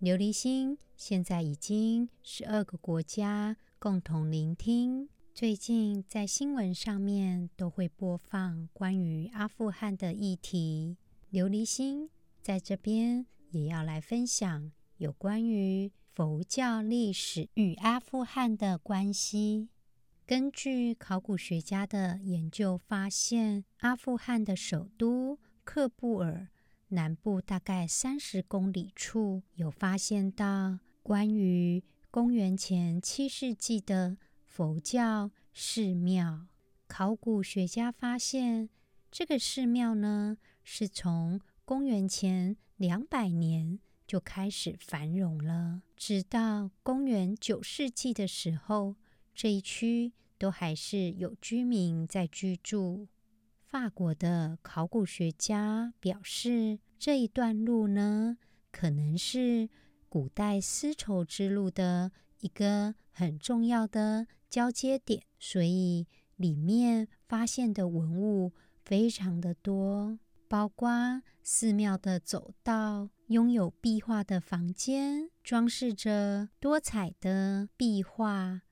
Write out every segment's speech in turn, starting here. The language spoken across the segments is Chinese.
琉璃心现在已经十二个国家共同聆听。最近在新闻上面都会播放关于阿富汗的议题。琉璃心在这边也要来分享有关于佛教历史与阿富汗的关系。根据考古学家的研究发现，阿富汗的首都喀布尔。南部大概三十公里处，有发现到关于公元前七世纪的佛教寺庙。考古学家发现，这个寺庙呢，是从公元前两百年就开始繁荣了，直到公元九世纪的时候，这一区都还是有居民在居住。法国的考古学家表示，这一段路呢，可能是古代丝绸之路的一个很重要的交接点，所以里面发现的文物非常的多，包括寺庙的走道，拥有壁画的房间，装饰着多彩的壁画，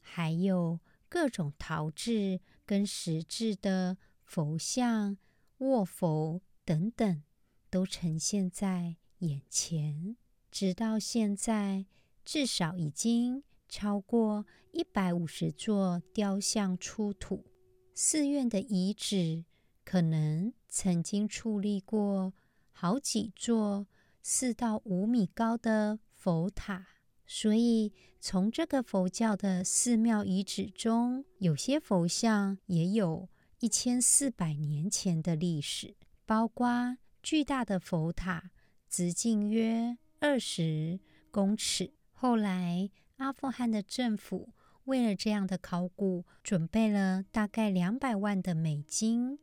还有各种陶制跟石制的。佛像、卧佛等等，都呈现在眼前。直到现在，至少已经超过一百五十座雕像出土。寺院的遗址可能曾经矗立过好几座四到五米高的佛塔，所以从这个佛教的寺庙遗址中，有些佛像也有。一千四百年前的历史，包括巨大的佛塔，直径约二十公尺。后来，阿富汗的政府为了这样的考古，准备了大概两百万的美金，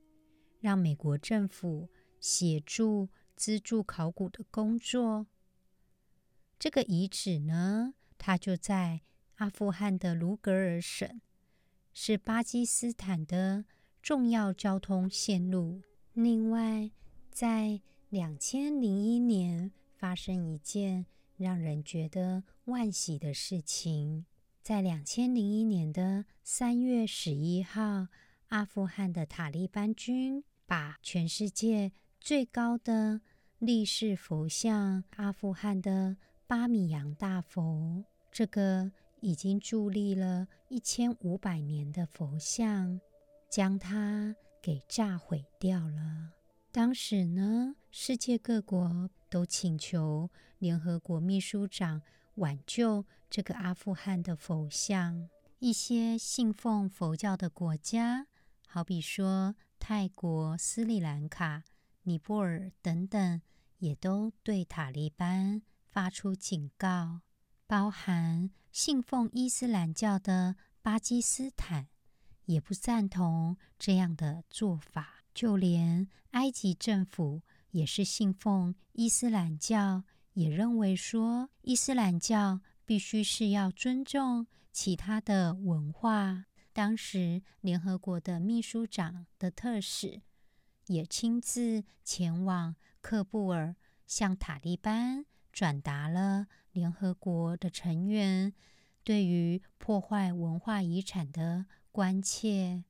让美国政府协助资助考古的工作。这个遗址呢，它就在阿富汗的卢格尔省，是巴基斯坦的。重要交通线路。另外，在两千零一年发生一件让人觉得万喜的事情。在两千零一年的三月十一号，阿富汗的塔利班军把全世界最高的立式佛像——阿富汗的巴米扬大佛，这个已经伫立了一千五百年的佛像。将它给炸毁掉了。当时呢，世界各国都请求联合国秘书长挽救这个阿富汗的佛像。一些信奉佛教的国家，好比说泰国、斯里兰卡、尼泊尔等等，也都对塔利班发出警告。包含信奉伊斯兰教的巴基斯坦。也不赞同这样的做法，就连埃及政府也是信奉伊斯兰教，也认为说伊斯兰教必须是要尊重其他的文化。当时联合国的秘书长的特使也亲自前往喀布尔，向塔利班转达了联合国的成员对于破坏文化遗产的关切，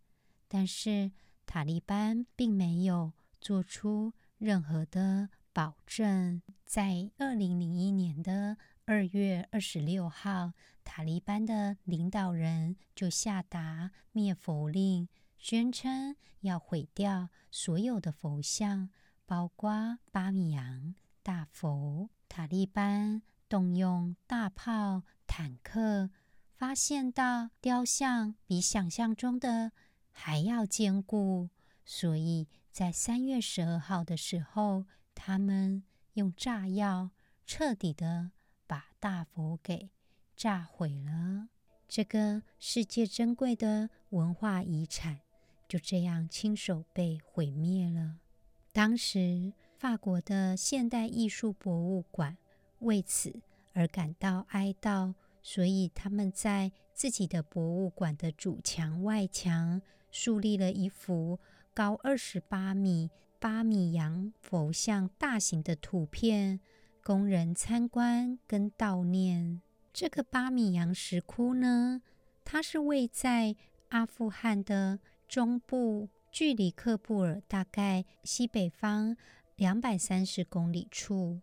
但是塔利班并没有做出任何的保证。在二零零一年的二月二十六号，塔利班的领导人就下达灭佛令，宣称要毁掉所有的佛像，包括巴米扬大佛。塔利班动用大炮、坦克。发现到雕像比想象中的还要坚固，所以在三月十二号的时候，他们用炸药彻底的把大佛给炸毁了。这个世界珍贵的文化遗产就这样亲手被毁灭了。当时，法国的现代艺术博物馆为此而感到哀悼，所以他们在自己的博物馆的主墙外墙树立了一幅高二十八米八米扬佛像大型的图片，供人参观跟悼念。这个巴米扬石窟呢，它是位在阿富汗的中部。距离喀布尔大概西北方两百三十公里处，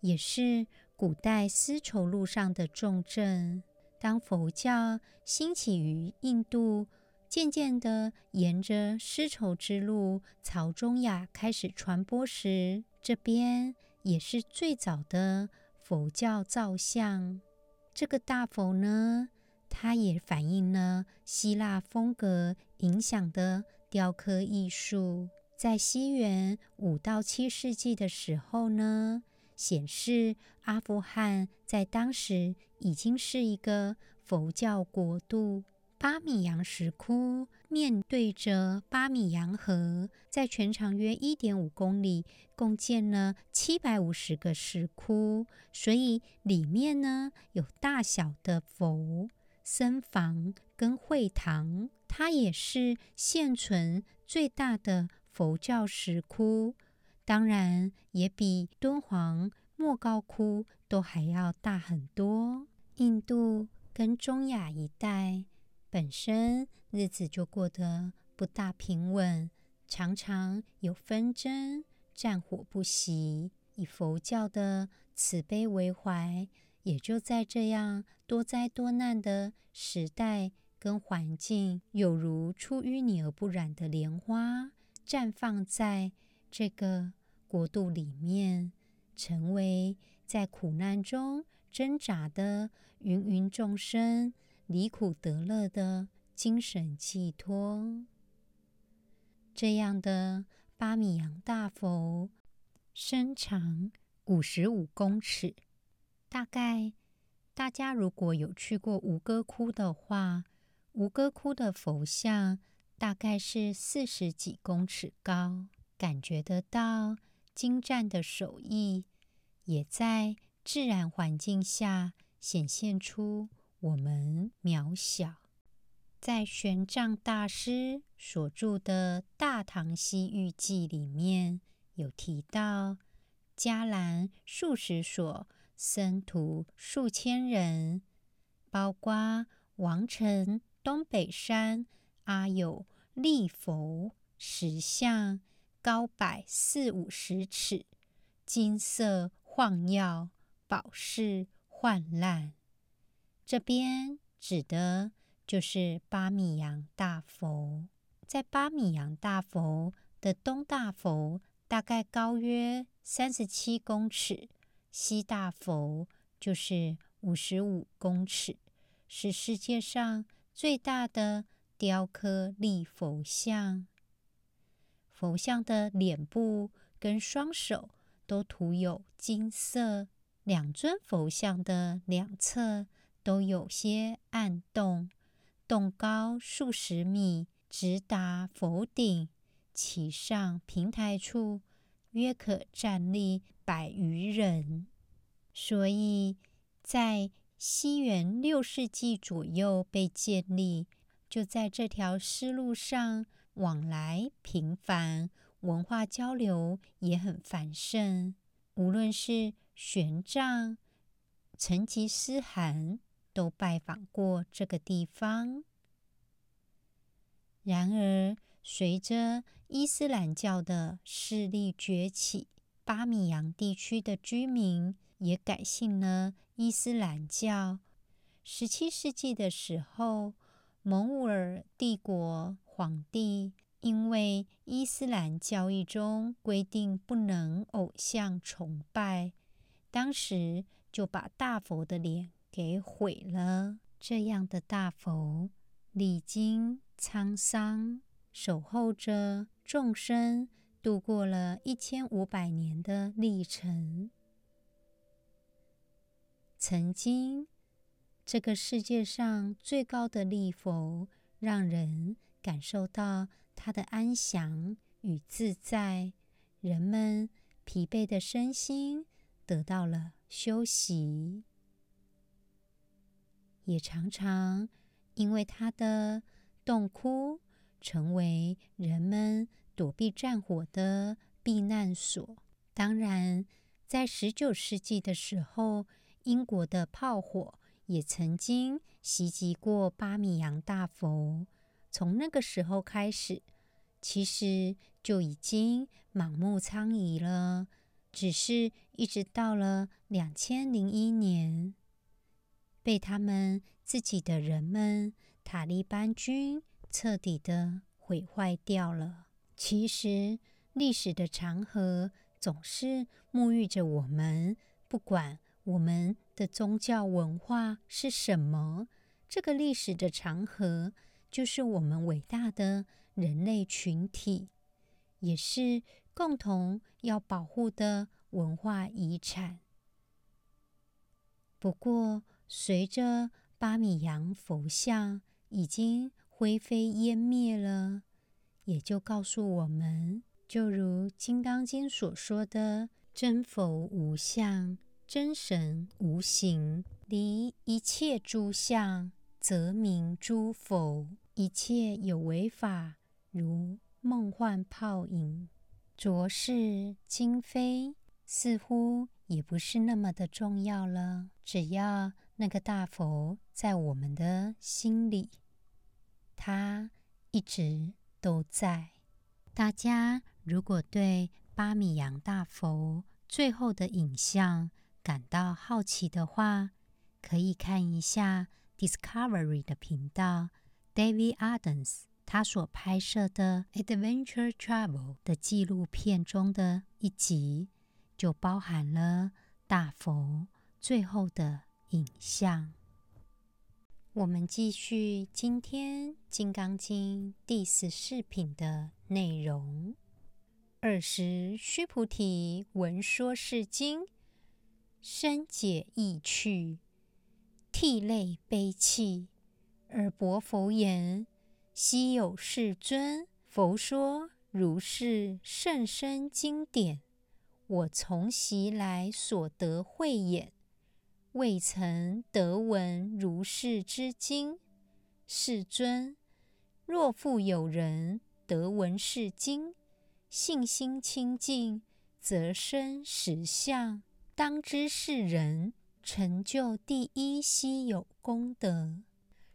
也是古代丝绸路上的重镇。当佛教兴起于印度，渐渐地沿着丝绸之路朝中亚开始传播时，这边也是最早的佛教造像。这个大佛呢，它也反映了希腊风格影响的。雕刻艺术在西元五到七世纪的时候呢，显示阿富汗在当时已经是一个佛教国度。巴米扬石窟面对着巴米扬河，在全长约一点五公里，共建了七百五十个石窟，所以里面呢有大小的佛僧房跟会堂。它也是现存最大的佛教石窟，当然也比敦煌莫高窟都还要大很多。印度跟中亚一带本身日子就过得不大平稳，常常有纷争、战火不息。以佛教的慈悲为怀，也就在这样多灾多难的时代。跟环境有如出淤泥而不染的莲花，绽放在这个国度里面，成为在苦难中挣扎的芸芸众生离苦得乐的精神寄托。这样的巴米扬大佛，身长五十五公尺，大概大家如果有去过吴哥窟的话。吴哥窟的佛像大概是四十几公尺高，感觉得到精湛的手艺，也在自然环境下显现出我们渺小。在玄奘大师所著的《大唐西域记》里面有提到，伽蓝数十所，僧徒数千人，包括王城。东北山阿有立佛石像，高百四五十尺，金色晃耀，宝饰焕烂。这边指的就是巴米扬大佛。在巴米扬大佛的东大佛大概高约三十七公尺，西大佛就是五十五公尺，是世界上。最大的雕刻立佛像，佛像的脸部跟双手都涂有金色，两尊佛像的两侧都有些暗洞，洞高数十米，直达佛顶，其上平台处约可站立百余人，所以在。西元六世纪左右被建立，就在这条丝路上往来频繁，文化交流也很繁盛。无论是玄奘、成吉思汗，都拜访过这个地方。然而，随着伊斯兰教的势力崛起，巴米扬地区的居民也改信了。伊斯兰教，十七世纪的时候，蒙古尔帝国皇帝因为伊斯兰教义中规定不能偶像崇拜，当时就把大佛的脸给毁了。这样的大佛历经沧桑，守候着众生，度过了一千五百年的历程。曾经，这个世界上最高的力佛，让人感受到他的安详与自在，人们疲惫的身心得到了休息，也常常因为他的洞窟成为人们躲避战火的避难所。当然，在十九世纪的时候，英国的炮火也曾经袭击过巴米扬大佛。从那个时候开始，其实就已经满目疮痍了。只是一直到了两千零一年，被他们自己的人们塔利班军彻底的毁坏掉了。其实历史的长河总是沐浴着我们，不管我们的宗教文化是什么，这个历史的长河就是我们伟大的人类群体，也是共同要保护的文化遗产。不过，随着巴米扬佛像已经灰飞烟灭了，也就告诉我们，就如《金刚经》所说的：“真佛无相，真神无形，离一切诸相，则名诸佛。一切有为法，如梦幻泡影，浊世今非，似乎也不是那么的重要了。只要那个大佛在我们的心里，它一直都在。大家如果对巴米扬大佛最后的影像感到好奇的话，可以看一下 Discovery 的频道，David Adams 他所拍摄的 Adventure Travel 的纪录片中的一集，就包含了大佛最后的影像。我们继续今天《金刚经》第十四品的内容。尔时，须菩提闻说是经，深解意趣，涕泪悲泣，而白佛言：“希有世尊，佛说如是甚深经典，我从昔来所得慧眼。”未曾得闻如是之经，世尊，若复有人得闻是经，信心清净，则生实相。当知是人成就第一希有功德。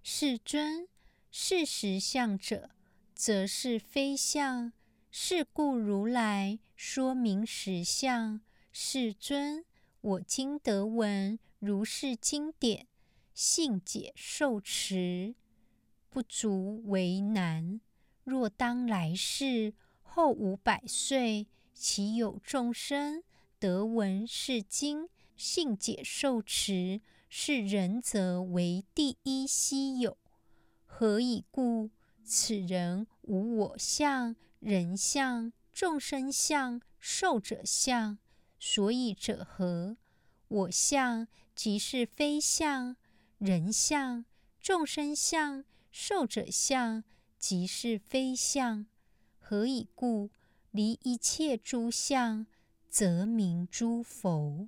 世尊，是实相者，则是非相。是故如来说名实相。世尊，我今得闻。如是经典，信解受持，不足为难。若当来世后五百岁，其有众生得闻是经，信解受持，是人则为第一希有。何以故？此人无我相、人相、众生相、寿者相。所以者何？我相。即是非相，人相、众生相、寿者相，即是非相。何以故？离一切诸相，则名诸佛。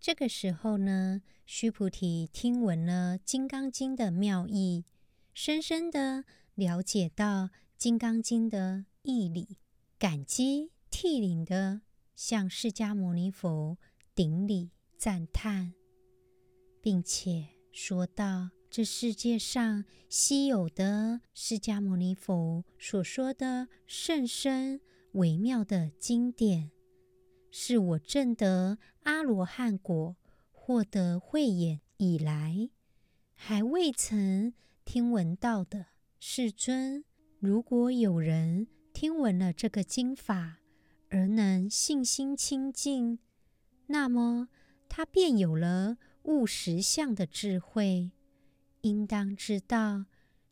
这个时候呢，须菩提听闻了《金刚经》的妙义，深深的了解到《金刚经》的义理，感激涕零的向释迦牟尼佛。顶礼赞叹，并且说道：“这世界上稀有的释迦牟尼佛所说的甚深微妙的经典，是我证得阿罗汉果、获得慧眼以来，还未曾听闻到的。世尊，如果有人听闻了这个经法，而能信心清净。”那么，他便有了悟实相的智慧，应当知道，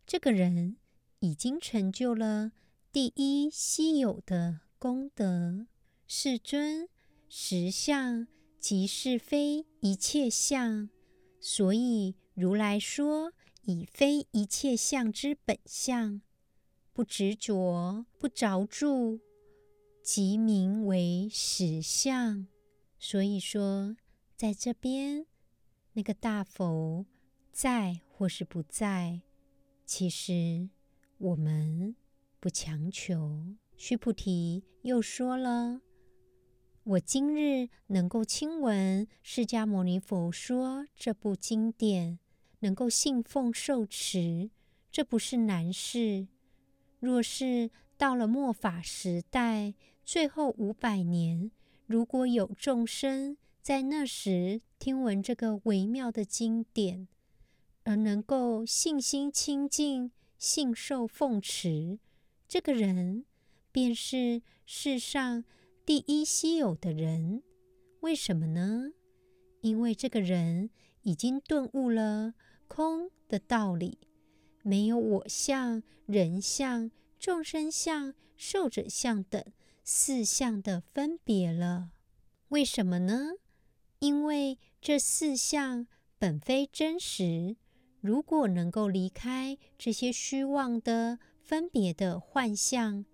这个人已经成就了第一稀有的功德。世尊，实相即是非一切相，所以如来说以非一切相之本相，不执着，不着住，即名为实相。所以说，在这边那个大佛在或是不在，其实我们不强求。须菩提又说了。我今日能够亲闻释迦牟尼佛说这部经典，能够信奉受持，这不是难事。若是到了末法时代，最后五百年，如果有众生在那时听闻这个微妙的经典，而能够信心清净、信受奉持，这个人便是世上。第一稀有的人，为什么呢？因为这个人已经顿悟了空的道理，没有我相、人相、众生相、寿者相等四相的分别了。为什么呢？因为这四相本非真实，如果能够离开这些虚妄的分别的幻象，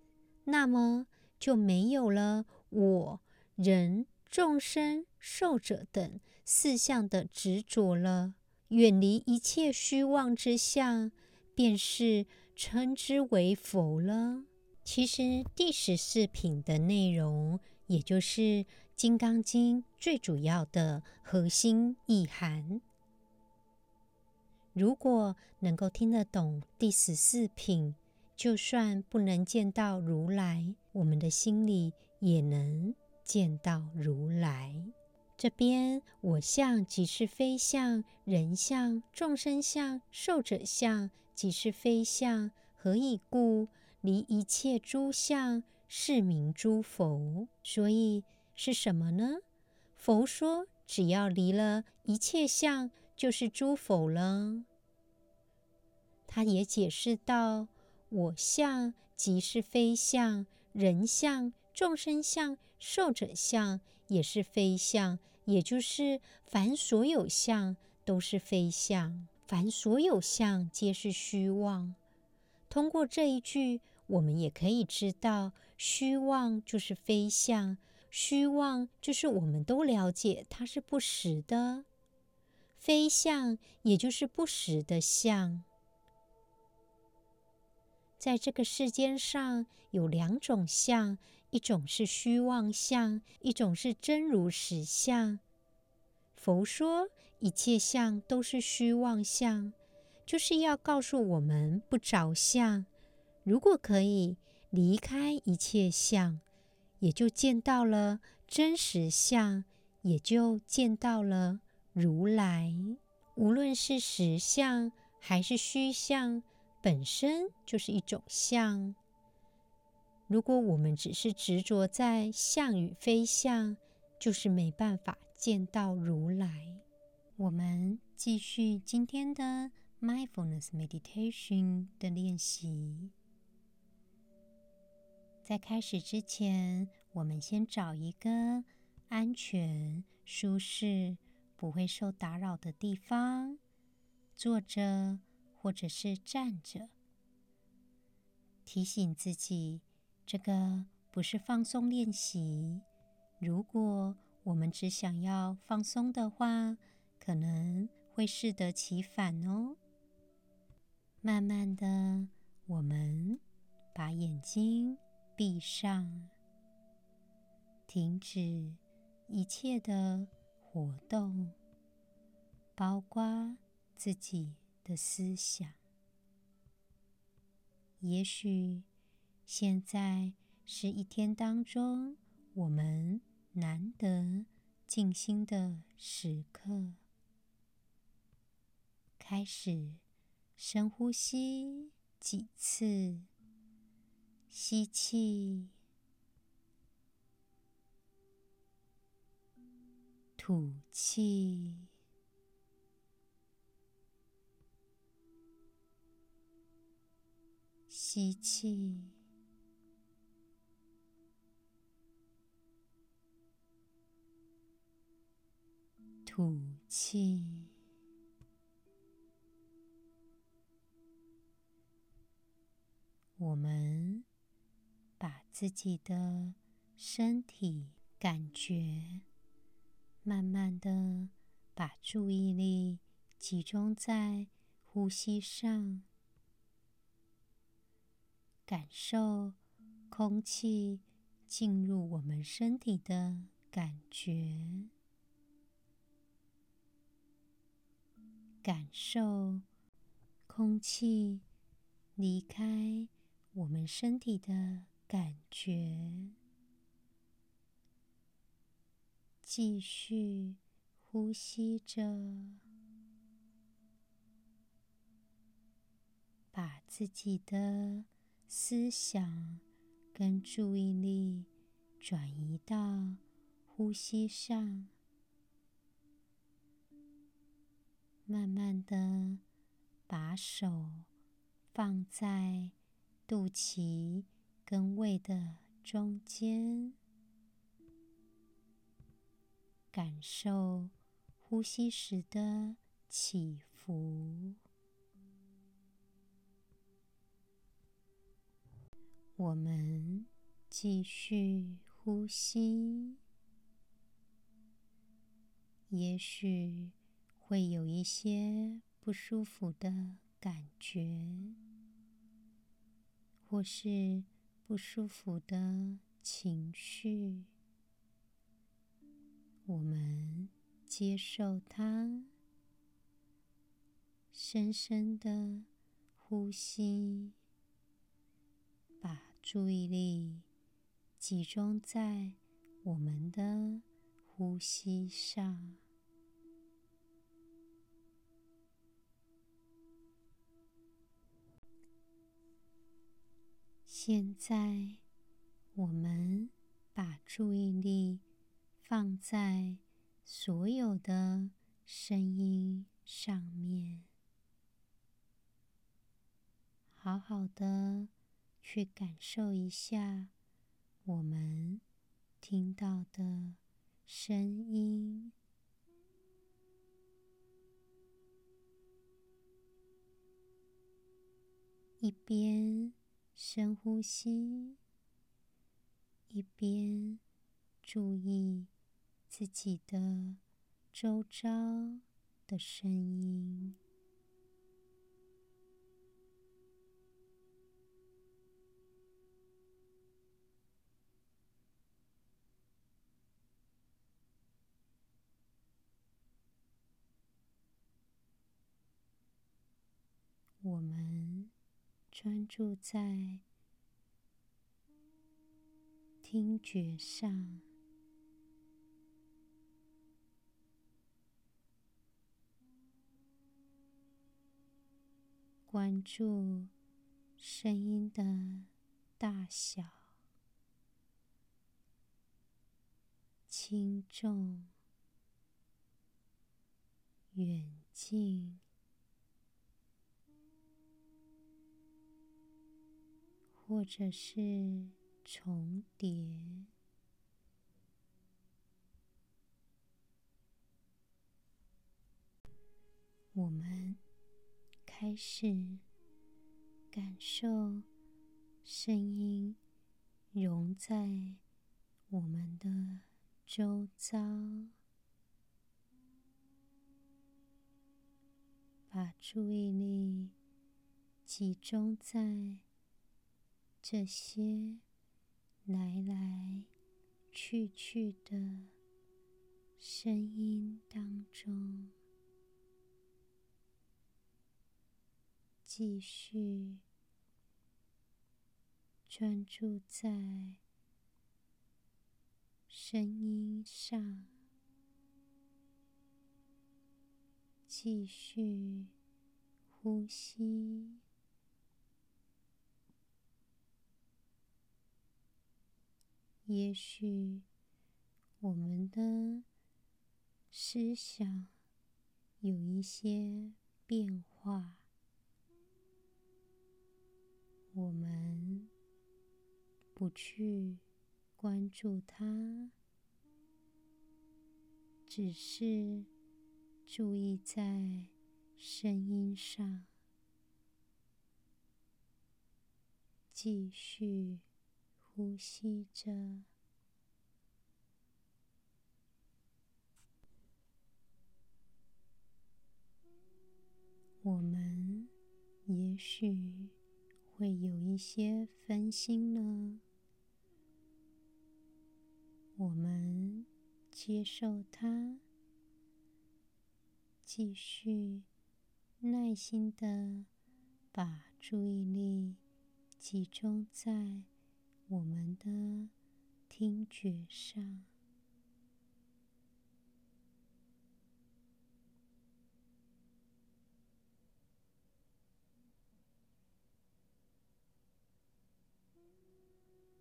那么就没有了。我、人、众生、寿者等四相的执着了，远离一切虚妄之相，便是称之为佛了。其实第十四品的内容，也就是《金刚经》最主要的核心意涵。如果能够听得懂第十四品，就算不能见到如来，我们的心里。也能见到如来。这边我相即是非相，人相、众生相、寿者相即是非相。何以故？离一切诸相，是名诸佛。所以是什么呢？佛说，只要离了一切相，就是诸佛了。他也解释道：我相即是非相，人相。众生相、寿者相也是非相，也就是凡所有相都是非相，凡所有相皆是虚妄。通过这一句，我们也可以知道，虚妄就是非相，虚妄就是我们都了解它是不实的，非相也就是不实的相。在这个世间上有两种相。一种是虚妄相，一种是真如实相。佛说一切相都是虚妄相，就是要告诉我们不着相。如果可以离开一切相，也就见到了真实相，也就见到了如来。无论是实相还是虚相，本身就是一种相。如果我们只是执着在相与非相，就是没办法见到如来。我们继续今天的 Mindfulness Meditation 的练习。在开始之前，我们先找一个安全、舒适、不会受打扰的地方，坐着或者是站着，提醒自己。这个不是放松练习。如果我们只想要放松的话，可能会适得其反哦。慢慢的，我们把眼睛闭上，停止一切的活动，包括自己的思想。也许。现在是一天当中我们难得静心的时刻。开始深呼吸几次，吸气，吐气，吸气。吐气。我们把自己的身体感觉，慢慢的把注意力集中在呼吸上，感受空气进入我们身体的感觉，感受空气离开我们身体的感觉，继续呼吸着，把自己的思想跟注意力转移到呼吸上，慢慢的把手放在肚脐跟胃的中间，感受呼吸时的起伏。我们继续呼吸，也许会有一些不舒服的感觉。或是不舒服的情绪，我们接受它，深深的呼吸，把注意力集中在我们的呼吸上。现在，我们把注意力放在所有的声音上面，好好的去感受一下我们听到的声音，一边。深呼吸，一边注意自己的周遭的声音。我们。专注在听觉上，关注声音的大小、轻重、远近。或者是重叠，我们开始感受声音融在我们的周遭，把注意力集中在。这些来来去去的声音当中，继续专注在声音上，继续呼吸。也许我们的思想有一些变化，我们不去关注它，只是注意在声音上，继续呼吸着。我们也许会有一些分心呢，我们接受它，继续耐心的把注意力集中在我们的听觉上。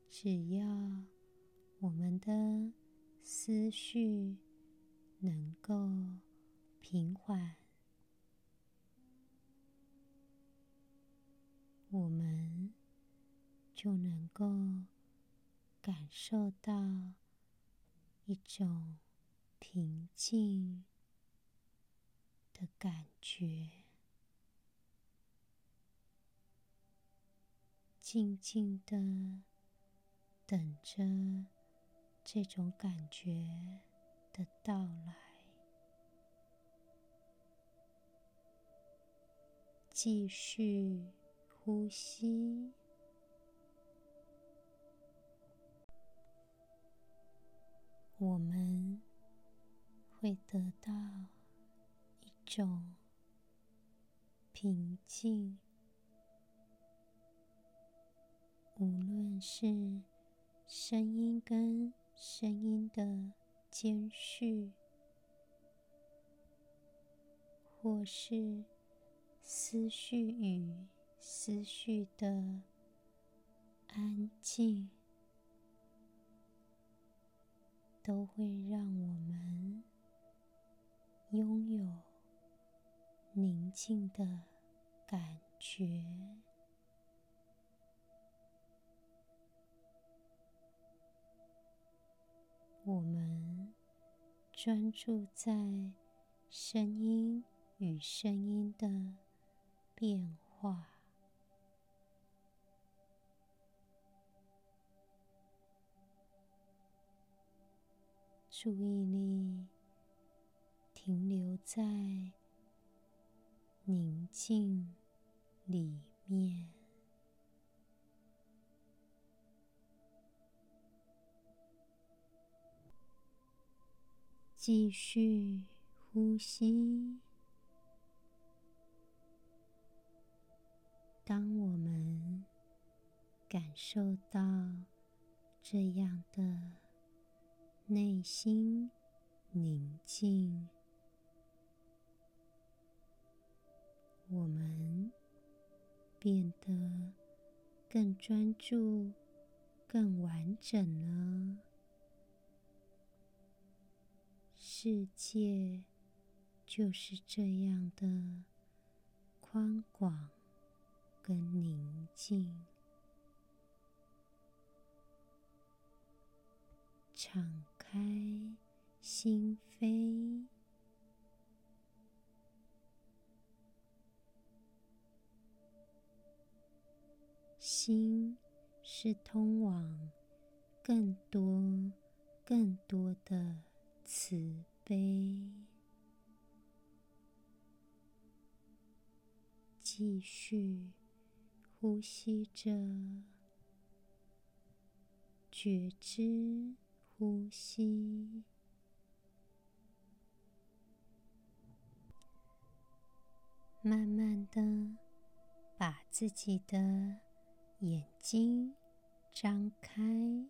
只要我们的思绪能够平缓，我们就能够感受到一种平静的感觉，静静的。等着这种感觉的到来，继续呼吸，我们会得到一种平静，无论是。声音跟声音的间续，或是思绪与思绪的安静，都会让我们拥有宁静的感觉。我们专注在声音与声音的变化，注意力停留在宁静里面。继续呼吸。当我们感受到这样的内心宁静，我们变得更专注、更完整了。世界就是这样的宽广跟宁静，敞开心扉，心是通往更多、更多的。慈悲，继续呼吸着，觉知呼吸，慢慢的把自己的眼睛张开。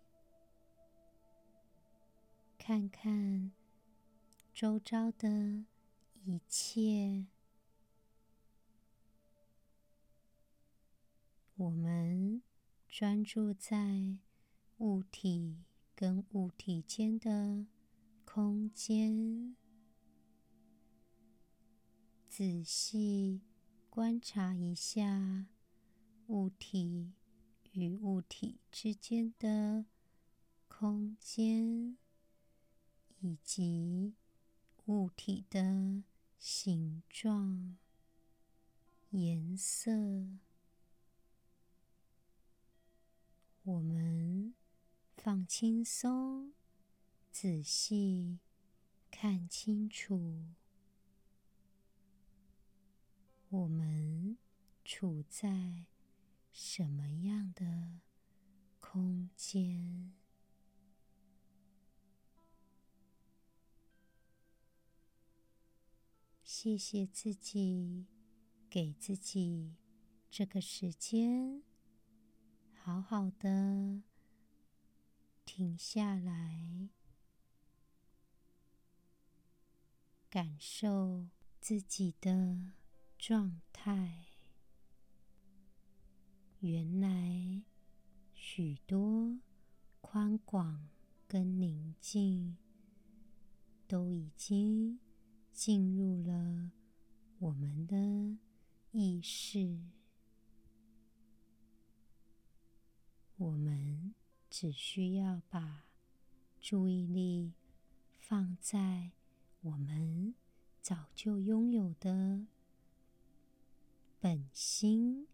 看看周遭的一切，我们专注在物体跟物体间的空间，仔细观察一下物体与物体之间的空间。以及物体的形状、颜色，我们放轻松，仔细看清楚，我们处在什么样的空间？谢谢自己，给自己这个时间，好好的停下来，感受自己的状态。原来许多宽广跟宁静都已经。进入了我们的意识，我们只需要把注意力放在我们早就拥有的本心。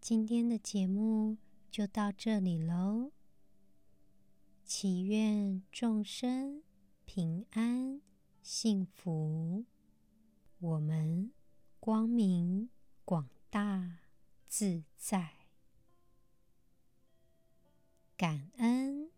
今天的节目就到这里喽，祈愿众生平安。幸福，我们光明广大自在，感恩。